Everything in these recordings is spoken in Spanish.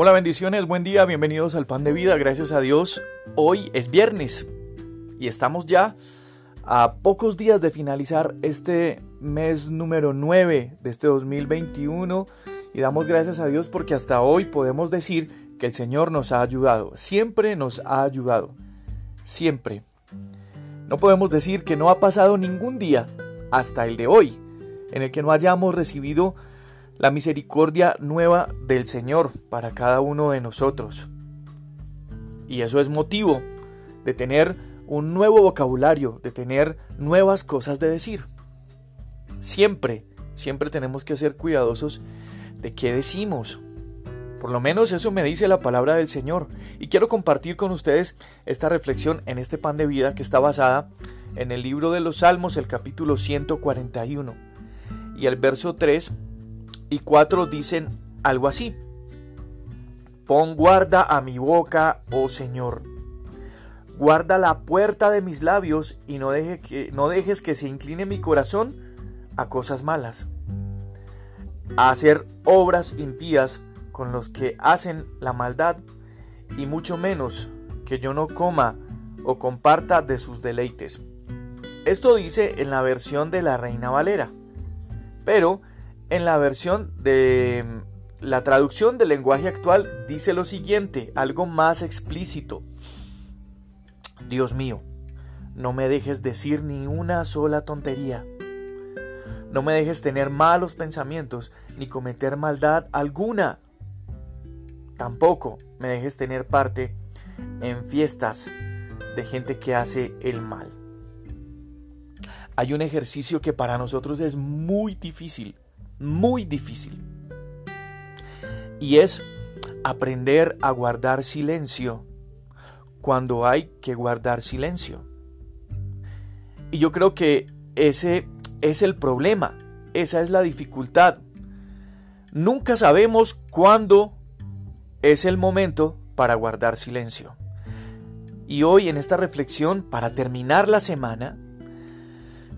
Hola bendiciones, buen día, bienvenidos al Pan de Vida, gracias a Dios. Hoy es viernes y estamos ya a pocos días de finalizar este mes número 9 de este 2021 y damos gracias a Dios porque hasta hoy podemos decir que el Señor nos ha ayudado, siempre nos ha ayudado, siempre. No podemos decir que no ha pasado ningún día hasta el de hoy en el que no hayamos recibido la misericordia nueva del Señor para cada uno de nosotros. Y eso es motivo de tener un nuevo vocabulario, de tener nuevas cosas de decir. Siempre, siempre tenemos que ser cuidadosos de qué decimos. Por lo menos eso me dice la palabra del Señor. Y quiero compartir con ustedes esta reflexión en este pan de vida que está basada en el libro de los Salmos, el capítulo 141. Y el verso 3 y cuatro dicen algo así. Pon guarda a mi boca, oh Señor. Guarda la puerta de mis labios y no, deje que, no dejes que se incline mi corazón a cosas malas, a hacer obras impías con los que hacen la maldad y mucho menos que yo no coma o comparta de sus deleites. Esto dice en la versión de la Reina Valera, pero en la versión de la traducción del lenguaje actual dice lo siguiente, algo más explícito. Dios mío, no me dejes decir ni una sola tontería. No me dejes tener malos pensamientos ni cometer maldad alguna. Tampoco me dejes tener parte en fiestas de gente que hace el mal. Hay un ejercicio que para nosotros es muy difícil muy difícil. Y es aprender a guardar silencio cuando hay que guardar silencio. Y yo creo que ese es el problema, esa es la dificultad. Nunca sabemos cuándo es el momento para guardar silencio. Y hoy en esta reflexión, para terminar la semana,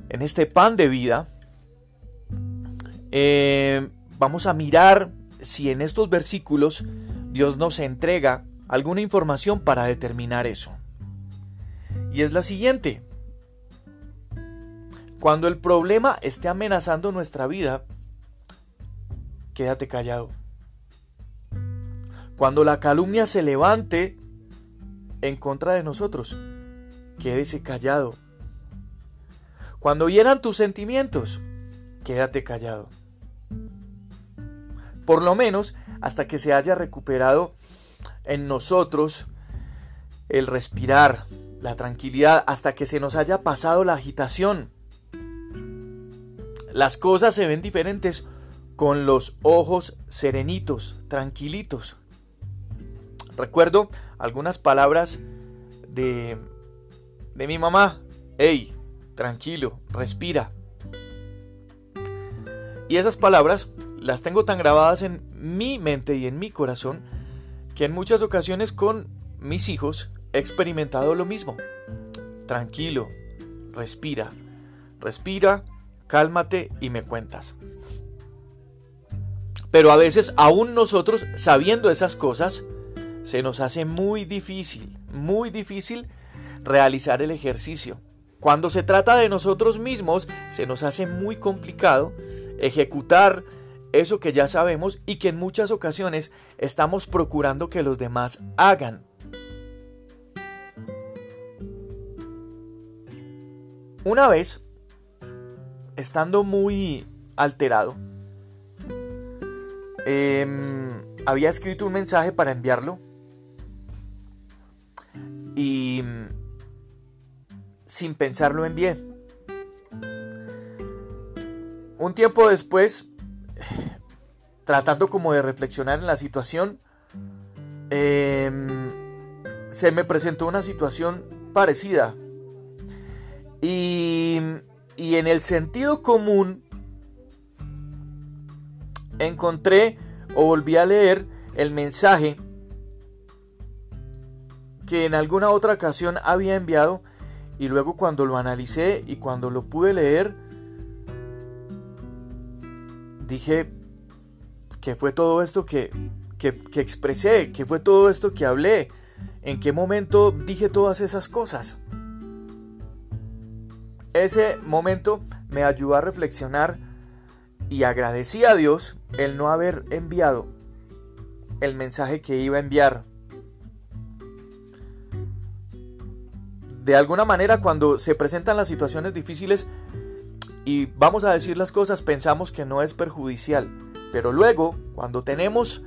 en este pan de vida, eh, vamos a mirar si en estos versículos Dios nos entrega alguna información para determinar eso. Y es la siguiente. Cuando el problema esté amenazando nuestra vida, quédate callado. Cuando la calumnia se levante en contra de nosotros, quédese callado. Cuando hieran tus sentimientos, quédate callado por lo menos hasta que se haya recuperado en nosotros el respirar, la tranquilidad, hasta que se nos haya pasado la agitación. Las cosas se ven diferentes con los ojos serenitos, tranquilitos. Recuerdo algunas palabras de, de mi mamá. Hey, tranquilo, respira. Y esas palabras las tengo tan grabadas en mi mente y en mi corazón que en muchas ocasiones con mis hijos he experimentado lo mismo. Tranquilo, respira, respira, cálmate y me cuentas. Pero a veces aún nosotros, sabiendo esas cosas, se nos hace muy difícil, muy difícil realizar el ejercicio. Cuando se trata de nosotros mismos, se nos hace muy complicado ejecutar eso que ya sabemos y que en muchas ocasiones estamos procurando que los demás hagan. Una vez, estando muy alterado, em, había escrito un mensaje para enviarlo y sin pensarlo envié. Un tiempo después tratando como de reflexionar en la situación, em, se me presentó una situación parecida. Y, y en el sentido común encontré o volví a leer el mensaje que en alguna otra ocasión había enviado y luego cuando lo analicé y cuando lo pude leer dije, que fue todo esto que, que, que expresé, qué fue todo esto que hablé, en qué momento dije todas esas cosas. Ese momento me ayudó a reflexionar y agradecí a Dios el no haber enviado el mensaje que iba a enviar. De alguna manera cuando se presentan las situaciones difíciles y vamos a decir las cosas pensamos que no es perjudicial, pero luego cuando tenemos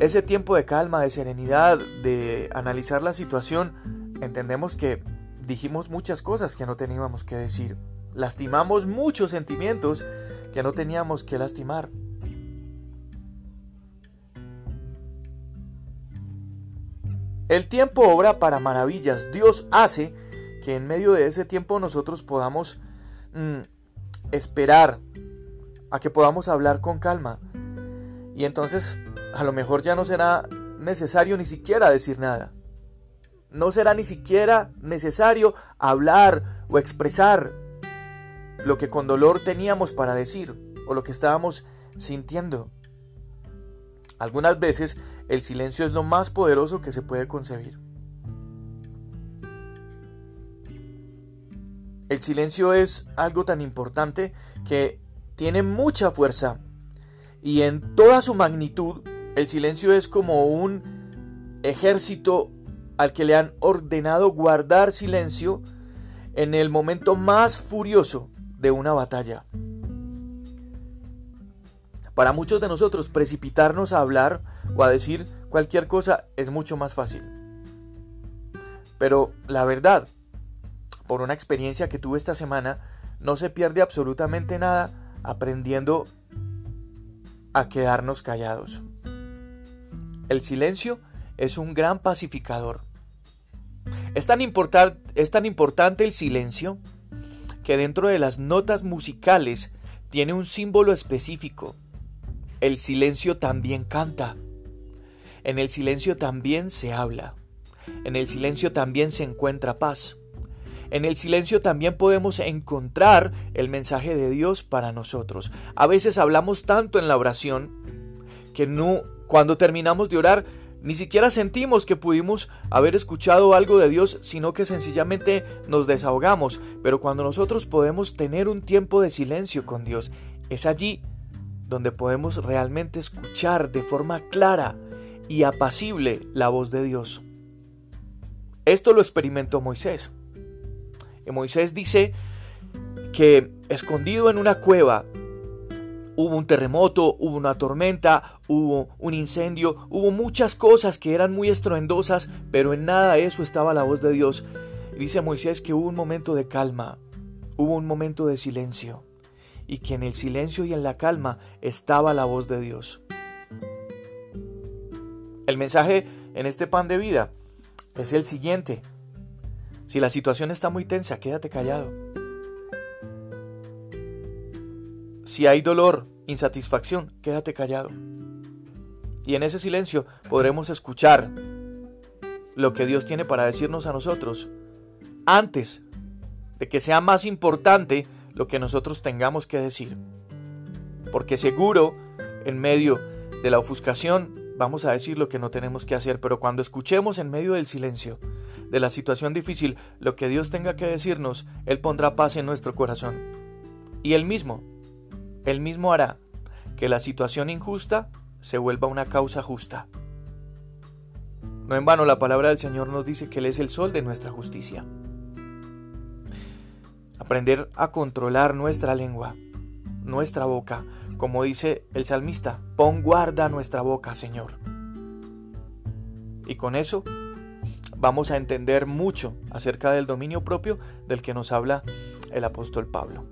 ese tiempo de calma, de serenidad, de analizar la situación, entendemos que dijimos muchas cosas que no teníamos que decir. Lastimamos muchos sentimientos que no teníamos que lastimar. El tiempo obra para maravillas. Dios hace que en medio de ese tiempo nosotros podamos mm, esperar a que podamos hablar con calma. Y entonces a lo mejor ya no será necesario ni siquiera decir nada. No será ni siquiera necesario hablar o expresar lo que con dolor teníamos para decir o lo que estábamos sintiendo. Algunas veces el silencio es lo más poderoso que se puede concebir. El silencio es algo tan importante que tiene mucha fuerza y en toda su magnitud el silencio es como un ejército al que le han ordenado guardar silencio en el momento más furioso de una batalla. Para muchos de nosotros precipitarnos a hablar o a decir cualquier cosa es mucho más fácil. Pero la verdad, por una experiencia que tuve esta semana, no se pierde absolutamente nada aprendiendo a quedarnos callados. El silencio es un gran pacificador. Es tan, es tan importante el silencio que dentro de las notas musicales tiene un símbolo específico el silencio también canta. En el silencio también se habla. En el silencio también se encuentra paz. En el silencio también podemos encontrar el mensaje de Dios para nosotros. A veces hablamos tanto en la oración que no cuando terminamos de orar ni siquiera sentimos que pudimos haber escuchado algo de Dios, sino que sencillamente nos desahogamos. Pero cuando nosotros podemos tener un tiempo de silencio con Dios, es allí donde podemos realmente escuchar de forma clara y apacible la voz de Dios. Esto lo experimentó Moisés. Moisés dice que escondido en una cueva hubo un terremoto, hubo una tormenta, hubo un incendio, hubo muchas cosas que eran muy estruendosas, pero en nada de eso estaba la voz de Dios. Dice Moisés que hubo un momento de calma, hubo un momento de silencio y que en el silencio y en la calma estaba la voz de Dios. El mensaje en este pan de vida es el siguiente. Si la situación está muy tensa, quédate callado. Si hay dolor, insatisfacción, quédate callado. Y en ese silencio podremos escuchar lo que Dios tiene para decirnos a nosotros antes de que sea más importante lo que nosotros tengamos que decir. Porque seguro, en medio de la ofuscación, vamos a decir lo que no tenemos que hacer, pero cuando escuchemos en medio del silencio, de la situación difícil, lo que Dios tenga que decirnos, Él pondrá paz en nuestro corazón. Y Él mismo, Él mismo hará que la situación injusta se vuelva una causa justa. No en vano la palabra del Señor nos dice que Él es el sol de nuestra justicia aprender a controlar nuestra lengua, nuestra boca, como dice el salmista, pon guarda nuestra boca, Señor. Y con eso vamos a entender mucho acerca del dominio propio del que nos habla el apóstol Pablo.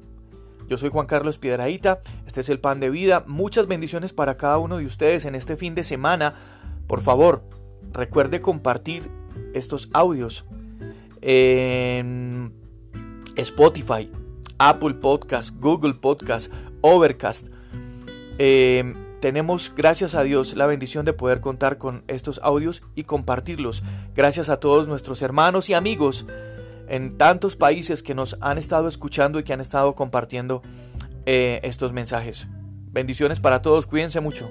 Yo soy Juan Carlos Piedraíta, este es el pan de vida, muchas bendiciones para cada uno de ustedes en este fin de semana. Por favor, recuerde compartir estos audios en Spotify, Apple Podcast, Google Podcast, Overcast. Em, tenemos, gracias a Dios, la bendición de poder contar con estos audios y compartirlos. Gracias a todos nuestros hermanos y amigos en tantos países que nos han estado escuchando y que han estado compartiendo eh, estos mensajes. Bendiciones para todos, cuídense mucho.